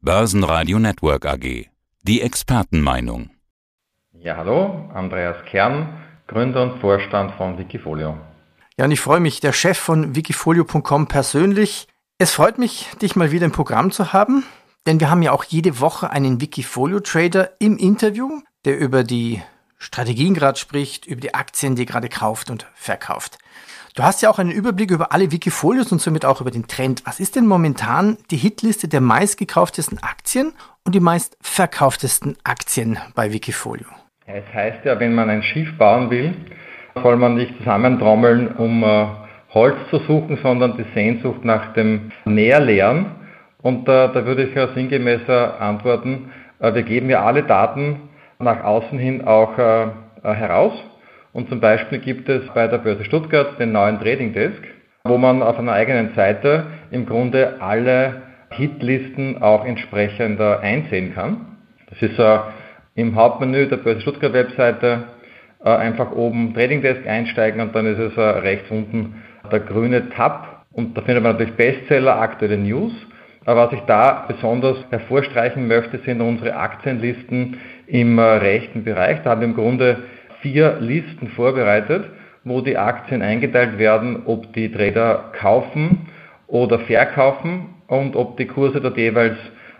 Börsenradio Network AG. Die Expertenmeinung. Ja, hallo, Andreas Kern, Gründer und Vorstand von Wikifolio. Ja, und ich freue mich, der Chef von wikifolio.com persönlich. Es freut mich, dich mal wieder im Programm zu haben, denn wir haben ja auch jede Woche einen Wikifolio-Trader im Interview, der über die Strategien gerade spricht, über die Aktien, die er gerade kauft und verkauft. Du hast ja auch einen Überblick über alle Wikifolios und somit auch über den Trend. Was ist denn momentan die Hitliste der meistgekauftesten Aktien und die meistverkauftesten Aktien bei Wikifolio? es heißt ja, wenn man ein Schiff bauen will, soll man nicht zusammentrommeln, um äh, Holz zu suchen, sondern die Sehnsucht nach dem Näherlehren. Und äh, da würde ich ja sinngemäßer antworten, äh, wir geben ja alle Daten nach außen hin auch äh, äh, heraus. Und zum Beispiel gibt es bei der Börse Stuttgart den neuen Trading Desk, wo man auf einer eigenen Seite im Grunde alle Hitlisten auch entsprechend einsehen kann. Das ist äh, im Hauptmenü der Börse Stuttgart Webseite äh, einfach oben Trading Desk einsteigen und dann ist es äh, rechts unten der grüne Tab und da findet man natürlich Bestseller, aktuelle News. Aber was ich da besonders hervorstreichen möchte, sind unsere Aktienlisten im rechten Bereich. Da haben wir im Grunde vier Listen vorbereitet, wo die Aktien eingeteilt werden, ob die Trader kaufen oder verkaufen und ob die Kurse dort jeweils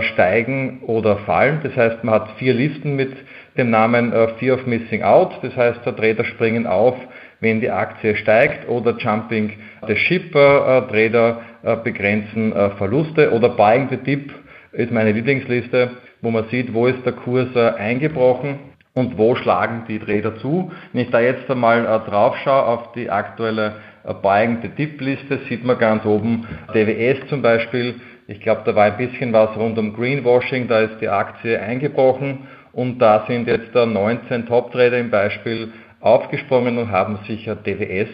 steigen oder fallen. Das heißt, man hat vier Listen mit dem Namen äh, Fear of Missing Out. Das heißt, der Trader springen auf, wenn die Aktie steigt oder Jumping the Ship. Äh, Trader äh, begrenzen Verluste oder Buying the Dip ist meine Lieblingsliste, wo man sieht, wo ist der Kurs eingebrochen und wo schlagen die Trader zu. Wenn ich da jetzt einmal äh, drauf schaue auf die aktuelle äh, Buying the Dip Liste, sieht man ganz oben DWS zum Beispiel. Ich glaube, da war ein bisschen was rund um Greenwashing, da ist die Aktie eingebrochen und da sind jetzt da 19 Top-Trader im Beispiel aufgesprungen und haben sich DWS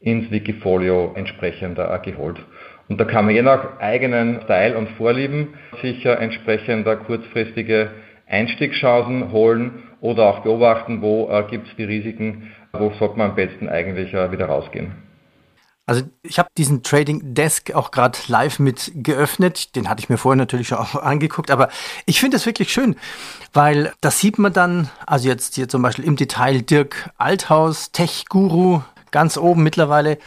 ins Wikifolio entsprechend äh, geholt. Und da kann man je nach eigenen Style und Vorlieben sicher entsprechend kurzfristige Einstiegschancen holen oder auch beobachten, wo äh, gibt es die Risiken, wo sollte man am besten eigentlich äh, wieder rausgehen. Also ich habe diesen Trading Desk auch gerade live mit geöffnet. Den hatte ich mir vorher natürlich schon auch angeguckt, aber ich finde es wirklich schön, weil das sieht man dann, also jetzt hier zum Beispiel im Detail Dirk Althaus, Tech-Guru, ganz oben mittlerweile.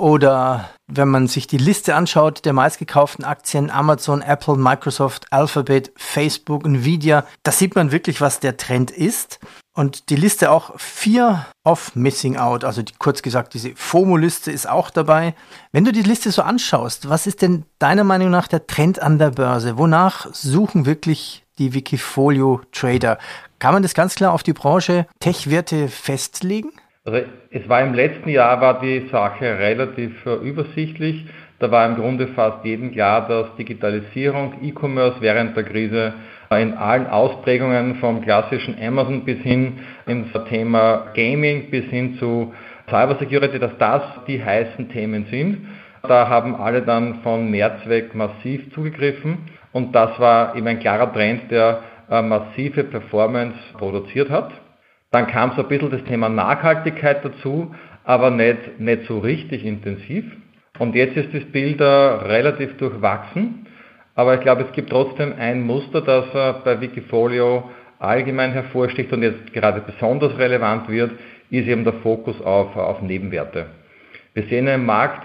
Oder wenn man sich die Liste anschaut der meistgekauften Aktien, Amazon, Apple, Microsoft, Alphabet, Facebook, Nvidia, da sieht man wirklich, was der Trend ist. Und die Liste auch Fear of Missing Out, also die, kurz gesagt, diese FOMO-Liste ist auch dabei. Wenn du die Liste so anschaust, was ist denn deiner Meinung nach der Trend an der Börse? Wonach suchen wirklich die Wikifolio-Trader? Kann man das ganz klar auf die Branche Tech-Werte festlegen? Also es war im letzten Jahr war die Sache relativ uh, übersichtlich. Da war im Grunde fast jedem klar, dass Digitalisierung, E-Commerce während der Krise in allen Ausprägungen vom klassischen Amazon bis hin ins Thema Gaming bis hin zu Cybersecurity, dass das die heißen Themen sind. Da haben alle dann von März weg massiv zugegriffen und das war eben ein klarer Trend, der uh, massive Performance produziert hat. Dann kam so ein bisschen das Thema Nachhaltigkeit dazu, aber nicht, nicht so richtig intensiv. Und jetzt ist das Bild relativ durchwachsen. Aber ich glaube, es gibt trotzdem ein Muster, das bei Wikifolio allgemein hervorsticht und jetzt gerade besonders relevant wird, ist eben der Fokus auf, auf Nebenwerte. Wir sehen im Markt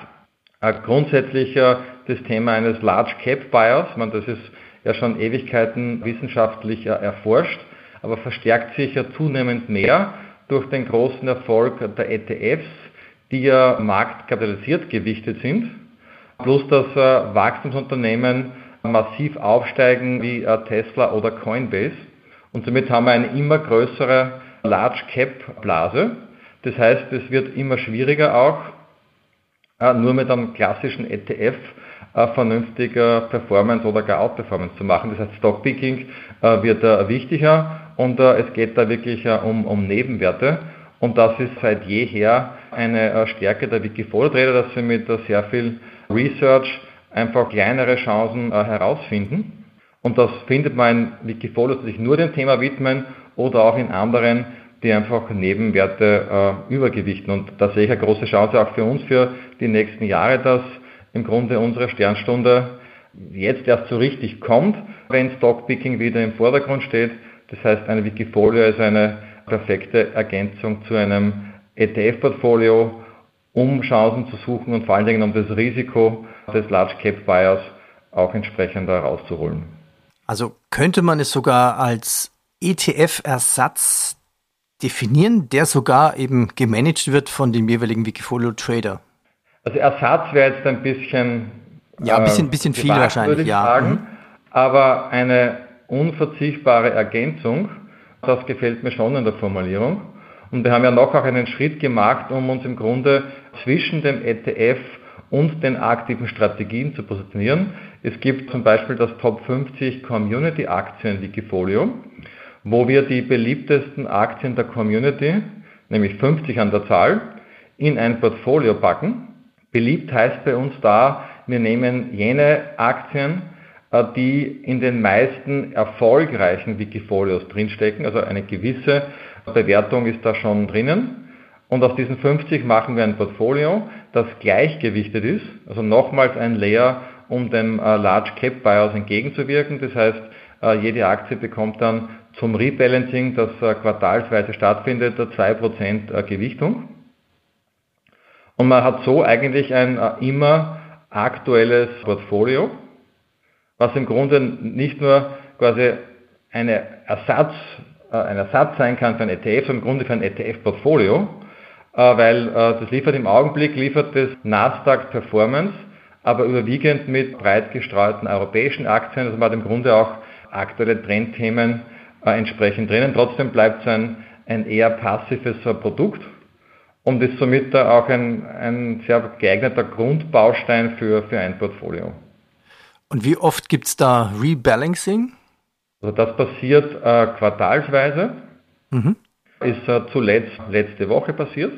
äh, grundsätzlich äh, das Thema eines Large Cap Buyers. Man, das ist ja schon Ewigkeiten wissenschaftlich äh, erforscht aber verstärkt sich ja zunehmend mehr durch den großen Erfolg der ETFs, die ja marktkapitalisiert gewichtet sind, plus dass äh, Wachstumsunternehmen massiv aufsteigen wie äh, Tesla oder Coinbase. Und somit haben wir eine immer größere Large Cap Blase. Das heißt, es wird immer schwieriger auch, nur mit einem klassischen ETF vernünftiger Performance oder gar Outperformance zu machen. Das heißt, Stockpicking wird wichtiger und äh, es geht da wirklich äh, um, um Nebenwerte. Und das ist seit jeher eine äh, Stärke der Wikifolio-Trader, dass wir mit äh, sehr viel Research einfach kleinere Chancen äh, herausfinden. Und das findet man in Wikifolios, die sich nur dem Thema widmen oder auch in anderen, die einfach Nebenwerte äh, übergewichten. Und da sehe ich eine große Chance auch für uns für die nächsten Jahre, dass im Grunde unsere Sternstunde jetzt erst so richtig kommt, wenn Stockpicking wieder im Vordergrund steht. Das heißt, ein Wikifolio ist eine perfekte Ergänzung zu einem ETF-Portfolio, um Chancen zu suchen und vor allen Dingen um das Risiko des Large Cap Buyers auch entsprechend herauszuholen. Also könnte man es sogar als ETF-Ersatz definieren, der sogar eben gemanagt wird von dem jeweiligen Wikifolio Trader? Also Ersatz wäre jetzt ein bisschen ja, ein bisschen, bisschen viel gewagt, wahrscheinlich, würde ich ja. Sagen, mhm. aber eine unverzichtbare Ergänzung, das gefällt mir schon in der Formulierung. Und wir haben ja noch auch einen Schritt gemacht, um uns im Grunde zwischen dem ETF und den aktiven Strategien zu positionieren. Es gibt zum Beispiel das Top 50 Community Aktien Wikifolio, wo wir die beliebtesten Aktien der Community, nämlich 50 an der Zahl, in ein Portfolio packen. Beliebt heißt bei uns da, wir nehmen jene Aktien, äh, die in den meisten erfolgreichen Wikifolios drinstecken, also eine gewisse Bewertung ist da schon drinnen. Und aus diesen 50 machen wir ein Portfolio, das gleichgewichtet ist, also nochmals ein Layer, um dem äh, Large Cap Buyers entgegenzuwirken. Das heißt, äh, jede Aktie bekommt dann zum Rebalancing, das quartalsweise stattfindet, 2% Gewichtung. Und man hat so eigentlich ein immer aktuelles Portfolio, was im Grunde nicht nur quasi eine Ersatz, äh, ein Ersatz sein kann für ein ETF, sondern im Grunde für ein ETF-Portfolio, äh, weil äh, das liefert im Augenblick, liefert das Nasdaq Performance, aber überwiegend mit breit gestreuten europäischen Aktien, also man hat im Grunde auch aktuelle Trendthemen entsprechend drinnen. Trotzdem bleibt es ein, ein eher passives Produkt und ist somit auch ein, ein sehr geeigneter Grundbaustein für, für ein Portfolio. Und wie oft gibt es da Rebalancing? Also das passiert äh, quartalsweise. Mhm. Ist äh, zuletzt letzte Woche passiert.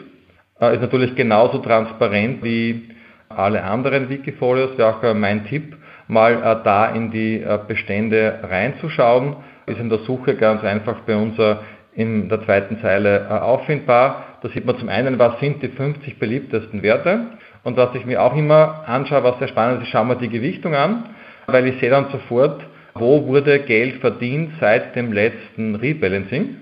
Äh, ist natürlich genauso transparent wie alle anderen Wikifolios. Wäre auch äh, mein Tipp, mal äh, da in die äh, Bestände reinzuschauen. Ist in der Suche ganz einfach bei uns in der zweiten Zeile auffindbar. Da sieht man zum einen, was sind die 50 beliebtesten Werte. Und was ich mir auch immer anschaue, was sehr spannend ist, schauen wir die Gewichtung an, weil ich sehe dann sofort, wo wurde Geld verdient seit dem letzten Rebalancing.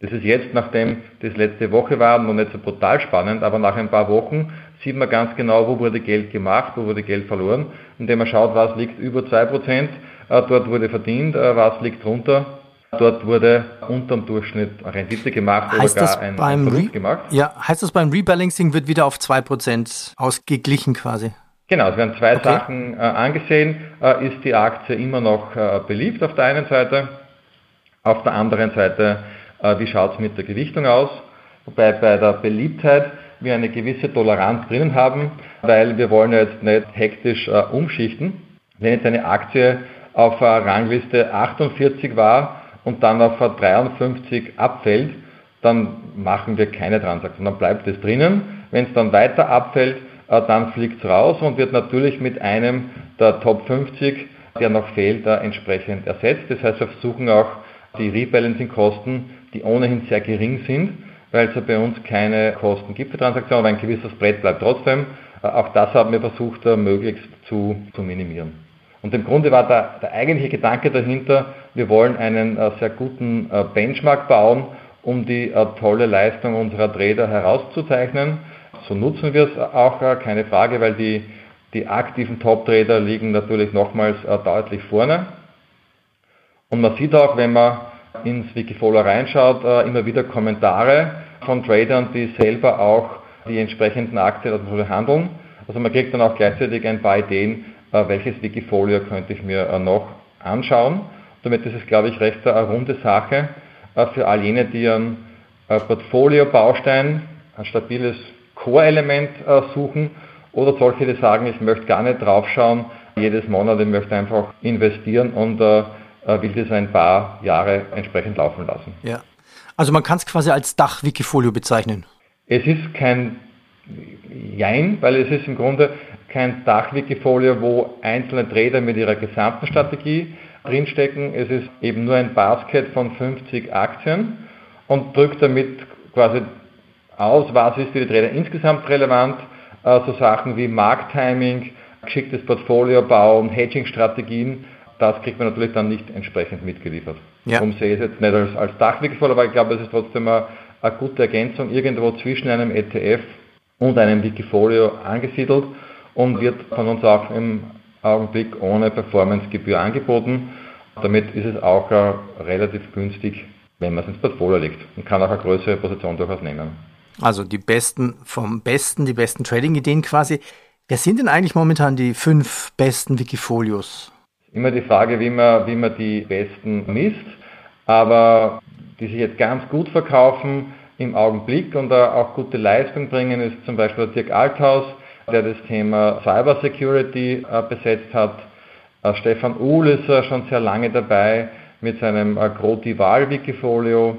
Das ist jetzt, nachdem das letzte Woche war, noch nicht so brutal spannend, aber nach ein paar Wochen sieht man ganz genau, wo wurde Geld gemacht, wo wurde Geld verloren, indem man schaut, was liegt über 2%, äh, dort wurde verdient, äh, was liegt drunter Dort wurde unterm Durchschnitt Rendite gemacht heißt oder gar ein, beim ein Verlust gemacht. Ja, heißt das beim Rebalancing wird wieder auf 2% ausgeglichen quasi? Genau, es werden zwei okay. Sachen äh, angesehen. Äh, ist die Aktie immer noch äh, beliebt auf der einen Seite? Auf der anderen Seite, äh, wie schaut es mit der Gewichtung aus? Wobei bei der Beliebtheit wir eine gewisse Toleranz drinnen haben, weil wir wollen jetzt nicht hektisch äh, umschichten. Wenn jetzt eine Aktie auf Rangliste 48 war, und dann auf 53 abfällt, dann machen wir keine Transaktion, dann bleibt es drinnen. Wenn es dann weiter abfällt, äh, dann fliegt es raus und wird natürlich mit einem der Top 50, der noch fehlt, entsprechend ersetzt. Das heißt, wir versuchen auch die Rebalancing-Kosten, die ohnehin sehr gering sind, weil es ja bei uns keine Kosten gibt für Transaktionen, aber ein gewisses Brett bleibt trotzdem. Äh, auch das haben wir versucht, äh, möglichst zu, zu minimieren. Und im Grunde war der, der eigentliche Gedanke dahinter, wir wollen einen äh, sehr guten äh, Benchmark bauen, um die äh, tolle Leistung unserer Trader herauszuzeichnen. So nutzen wir es auch, äh, keine Frage, weil die, die aktiven Top-Trader liegen natürlich nochmals äh, deutlich vorne. Und man sieht auch, wenn man ins Wikifolio reinschaut, äh, immer wieder Kommentare von Tradern, die selber auch die entsprechenden Aktien handeln. Also man kriegt dann auch gleichzeitig ein paar Ideen, welches Wikifolio könnte ich mir äh, noch anschauen. Damit ist es, glaube ich, recht eine runde Sache äh, für all jene, die einen Portfolio-Baustein, ein stabiles Core-Element suchen oder solche, die sagen, ich möchte gar nicht draufschauen, jedes Monat, ich möchte einfach investieren und will das ein paar Jahre entsprechend laufen lassen. Ja. Also man kann es quasi als Dach-Wikifolio bezeichnen. Es ist kein Jein, weil es ist im Grunde kein Dachwikifolio, wo einzelne Trader mit ihrer gesamten Strategie drinstecken. Es ist eben nur ein Basket von 50 Aktien und drückt damit quasi aus, was ist für die Trader insgesamt relevant. So Sachen wie Markttiming, geschicktes Portfoliobau und Hedging-Strategien, das kriegt man natürlich dann nicht entsprechend mitgeliefert. Ja. Darum sehe ich es jetzt nicht als, als Dachwickvoll, aber ich glaube, es ist trotzdem eine, eine gute Ergänzung irgendwo zwischen einem ETF und einem Wikifolio angesiedelt und wird von uns auch im Augenblick ohne Performancegebühr angeboten. Damit ist es auch relativ günstig, wenn man es ins Portfolio legt und kann auch eine größere Position durchaus nehmen. Also die besten vom Besten, die besten Trading-Ideen quasi. Wer sind denn eigentlich momentan die fünf besten Wikifolios? Immer die Frage, wie man, wie man die besten misst, aber die sich jetzt ganz gut verkaufen im Augenblick und auch gute Leistung bringen, ist zum Beispiel Dirk Althaus, der das Thema Cyber Security äh, besetzt hat. Äh, Stefan Uhl ist äh, schon sehr lange dabei mit seinem Grodival-Wikifolio,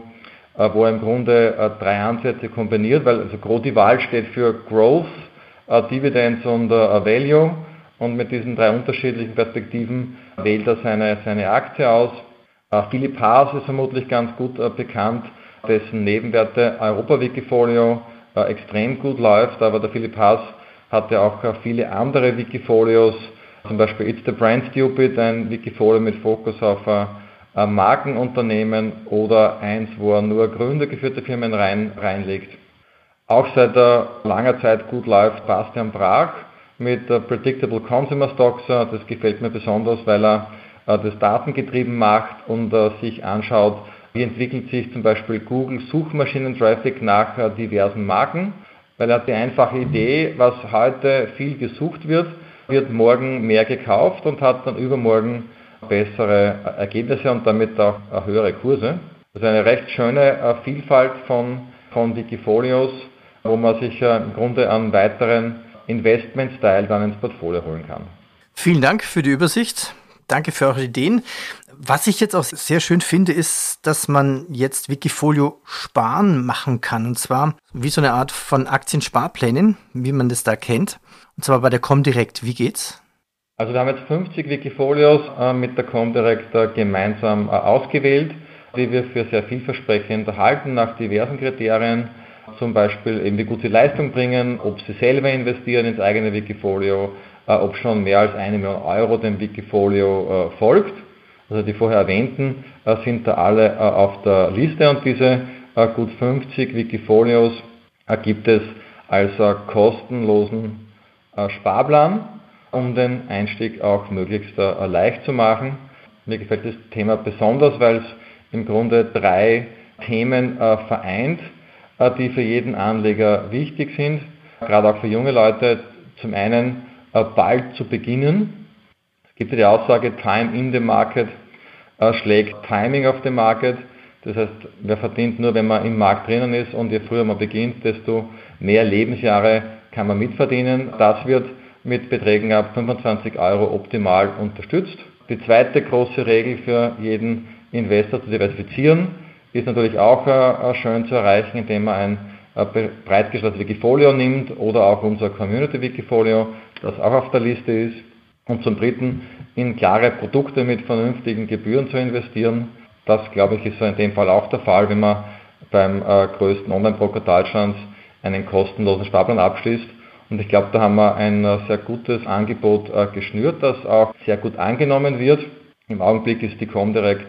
wo er im Grunde drei Ansätze kombiniert, weil also Grodival steht für Growth, Dividends und Value und mit diesen drei unterschiedlichen Perspektiven wählt er seine, seine Aktie aus. Philipp Haas ist vermutlich ganz gut bekannt, dessen Nebenwerte Europa-Wikifolio extrem gut läuft, aber der Philipp Haas hatte auch viele andere Wikifolios, zum Beispiel It's the Brand Stupid, ein Wikifolio mit Fokus auf äh, Markenunternehmen oder eins, wo er nur gründergeführte Firmen rein, reinlegt. Auch seit äh, langer Zeit gut läuft Bastian Brach mit äh, Predictable Consumer Stocks. Das gefällt mir besonders, weil er äh, das datengetrieben macht und äh, sich anschaut, wie entwickelt sich zum Beispiel Google Suchmaschinen-Traffic nach äh, diversen Marken weil er hat die einfache Idee, was heute viel gesucht wird, wird morgen mehr gekauft und hat dann übermorgen bessere Ergebnisse und damit auch höhere Kurse. Ist eine recht schöne äh, Vielfalt von, von Wikifolios, wo man sich im Grunde an weiteren Investment-Style dann ins Portfolio holen kann. Vielen Dank für die Übersicht. Danke für eure Ideen. Was ich jetzt auch sehr schön finde, ist, dass man jetzt Wikifolio sparen machen kann. Und zwar wie so eine Art von Aktiensparplänen, wie man das da kennt. Und zwar bei der Comdirect. Wie geht's? Also wir haben jetzt 50 Wikifolios äh, mit der Comdirect äh, gemeinsam äh, ausgewählt, die wir für sehr vielversprechend erhalten nach diversen Kriterien. Zum Beispiel eben wie gut sie Leistung bringen, ob sie selber investieren ins eigene Wikifolio, ob schon mehr als eine Million Euro dem Wikifolio äh, folgt also die vorher erwähnten äh, sind da alle äh, auf der Liste und diese äh, gut 50 Wikifolios gibt es als kostenlosen Sparplan, um den Einstieg auch möglichst leicht zu machen. Mir gefällt das Thema besonders, weil es im Grunde drei Themen vereint, die für jeden Anleger wichtig sind, gerade auch für junge Leute. Zum einen bald zu beginnen. Es gibt ja die Aussage, Time in the Market äh, schlägt Timing auf dem Market. Das heißt, wer verdient nur, wenn man im Markt drinnen ist und je früher man beginnt, desto mehr Lebensjahre kann man mitverdienen. Das wird mit Beträgen ab 25 Euro optimal unterstützt. Die zweite große Regel für jeden Investor zu diversifizieren ist natürlich auch äh, schön zu erreichen, indem man ein äh, breit gestreutes Wikifolio nimmt oder auch unser Community Wikifolio, das auch auf der Liste ist. Und zum Dritten in klare Produkte mit vernünftigen Gebühren zu investieren. Das, glaube ich, ist in dem Fall auch der Fall, wenn man beim äh, größten Online-Broker Deutschlands einen kostenlosen Sparplan abschließt. Und ich glaube, da haben wir ein äh, sehr gutes Angebot äh, geschnürt, das auch sehr gut angenommen wird. Im Augenblick ist die Comdirect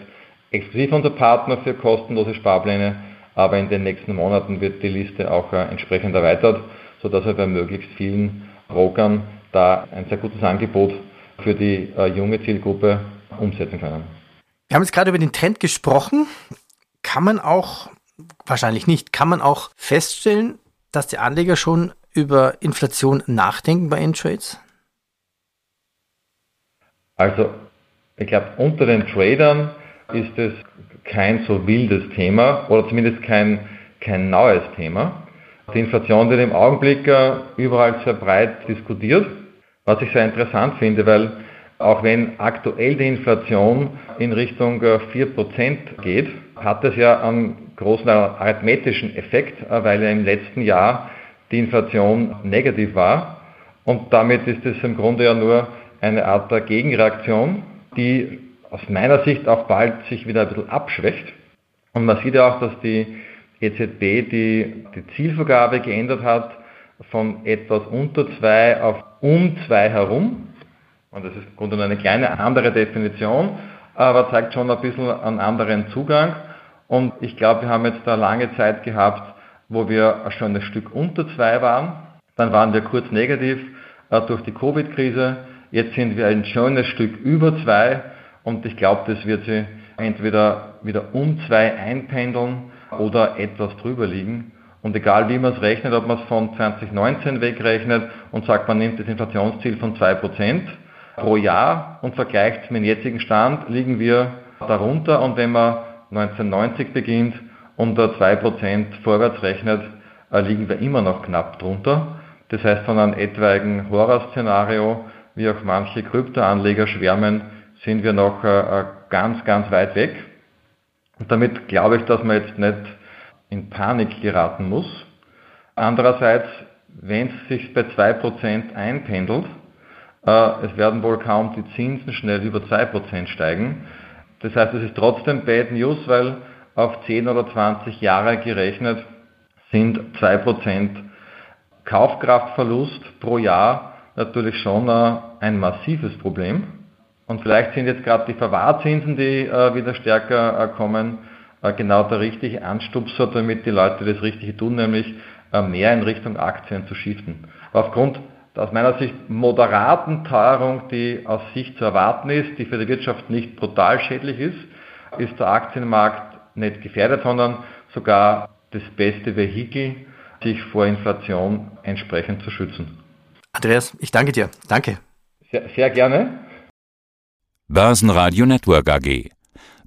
exklusiv unser Partner für kostenlose Sparpläne, aber in den nächsten Monaten wird die Liste auch äh, entsprechend erweitert, sodass wir bei möglichst vielen Brokern da ein sehr gutes Angebot für die äh, junge Zielgruppe umsetzen können. Wir haben jetzt gerade über den Trend gesprochen. Kann man auch, wahrscheinlich nicht, kann man auch feststellen, dass die Anleger schon über Inflation nachdenken bei Intrades? Also, ich glaube, unter den Tradern ist es kein so wildes Thema oder zumindest kein, kein neues Thema. Die Inflation wird im Augenblick äh, überall sehr breit diskutiert. Was ich sehr interessant finde, weil auch wenn aktuell die Inflation in Richtung 4% äh, geht, hat es ja einen großen arithmetischen Effekt, äh, weil ja im letzten Jahr die Inflation negativ war. Und damit ist es im Grunde ja nur eine Art der Gegenreaktion, die aus meiner Sicht auch bald sich wieder ein bisschen abschwächt. Und man sieht ja auch, dass die EZB die, die Zielvergabe geändert hat von etwas unter 2 auf um 2 herum. Und das ist im Grunde eine kleine andere Definition, aber zeigt schon ein bisschen einen anderen Zugang. Und ich glaube, wir haben jetzt da lange Zeit gehabt, wo wir schon ein Stück unter 2 waren. Dann waren wir kurz negativ äh, durch die Covid-Krise. Jetzt sind wir ein schönes Stück über 2 und ich glaube, das wird sich entweder wieder um 2 einpendeln oder etwas drüber liegen. Und egal wie man es rechnet, ob man es von 2019 wegrechnet und sagt, man nimmt das Inflationsziel von 2% pro Jahr und vergleicht mit dem jetzigen Stand, liegen wir darunter. Und wenn man 1990 beginnt und da 2% vorwärts rechnet, äh, liegen wir immer noch knapp drunter. Das heißt, von einem etwaigen Horrorszenario, wie auch manche Kryptoanleger schwärmen, sind wir noch äh, ganz, ganz weit weg. Und damit glaube ich, dass man jetzt nicht in Panik geraten muss. Andererseits, wenn es sich bei 2% einpendelt, äh, es werden wohl kaum die Zinsen schnell über 2% steigen. Das heißt, es ist trotzdem Bad News, weil auf 10 oder 20 Jahre gerechnet sind 2% Kaufkraftverlust pro Jahr natürlich schon äh, ein massives Problem. Und vielleicht sind jetzt gerade die Verwahrzinsen, die äh, wieder stärker kommen, genau der richtige Anstupser, damit die Leute das Richtige tun, nämlich mehr in Richtung Aktien zu shiften. Aufgrund aus meiner Sicht moderaten Teuerung, die aus Sicht zu erwarten ist, die für die Wirtschaft nicht brutal schädlich ist, ist der Aktienmarkt nicht gefährdet, sondern sogar das beste Vehikel, sich vor Inflation entsprechend zu schützen. Andreas, ich danke dir. Danke. Sehr, sehr gerne. Börsenradio Network AG.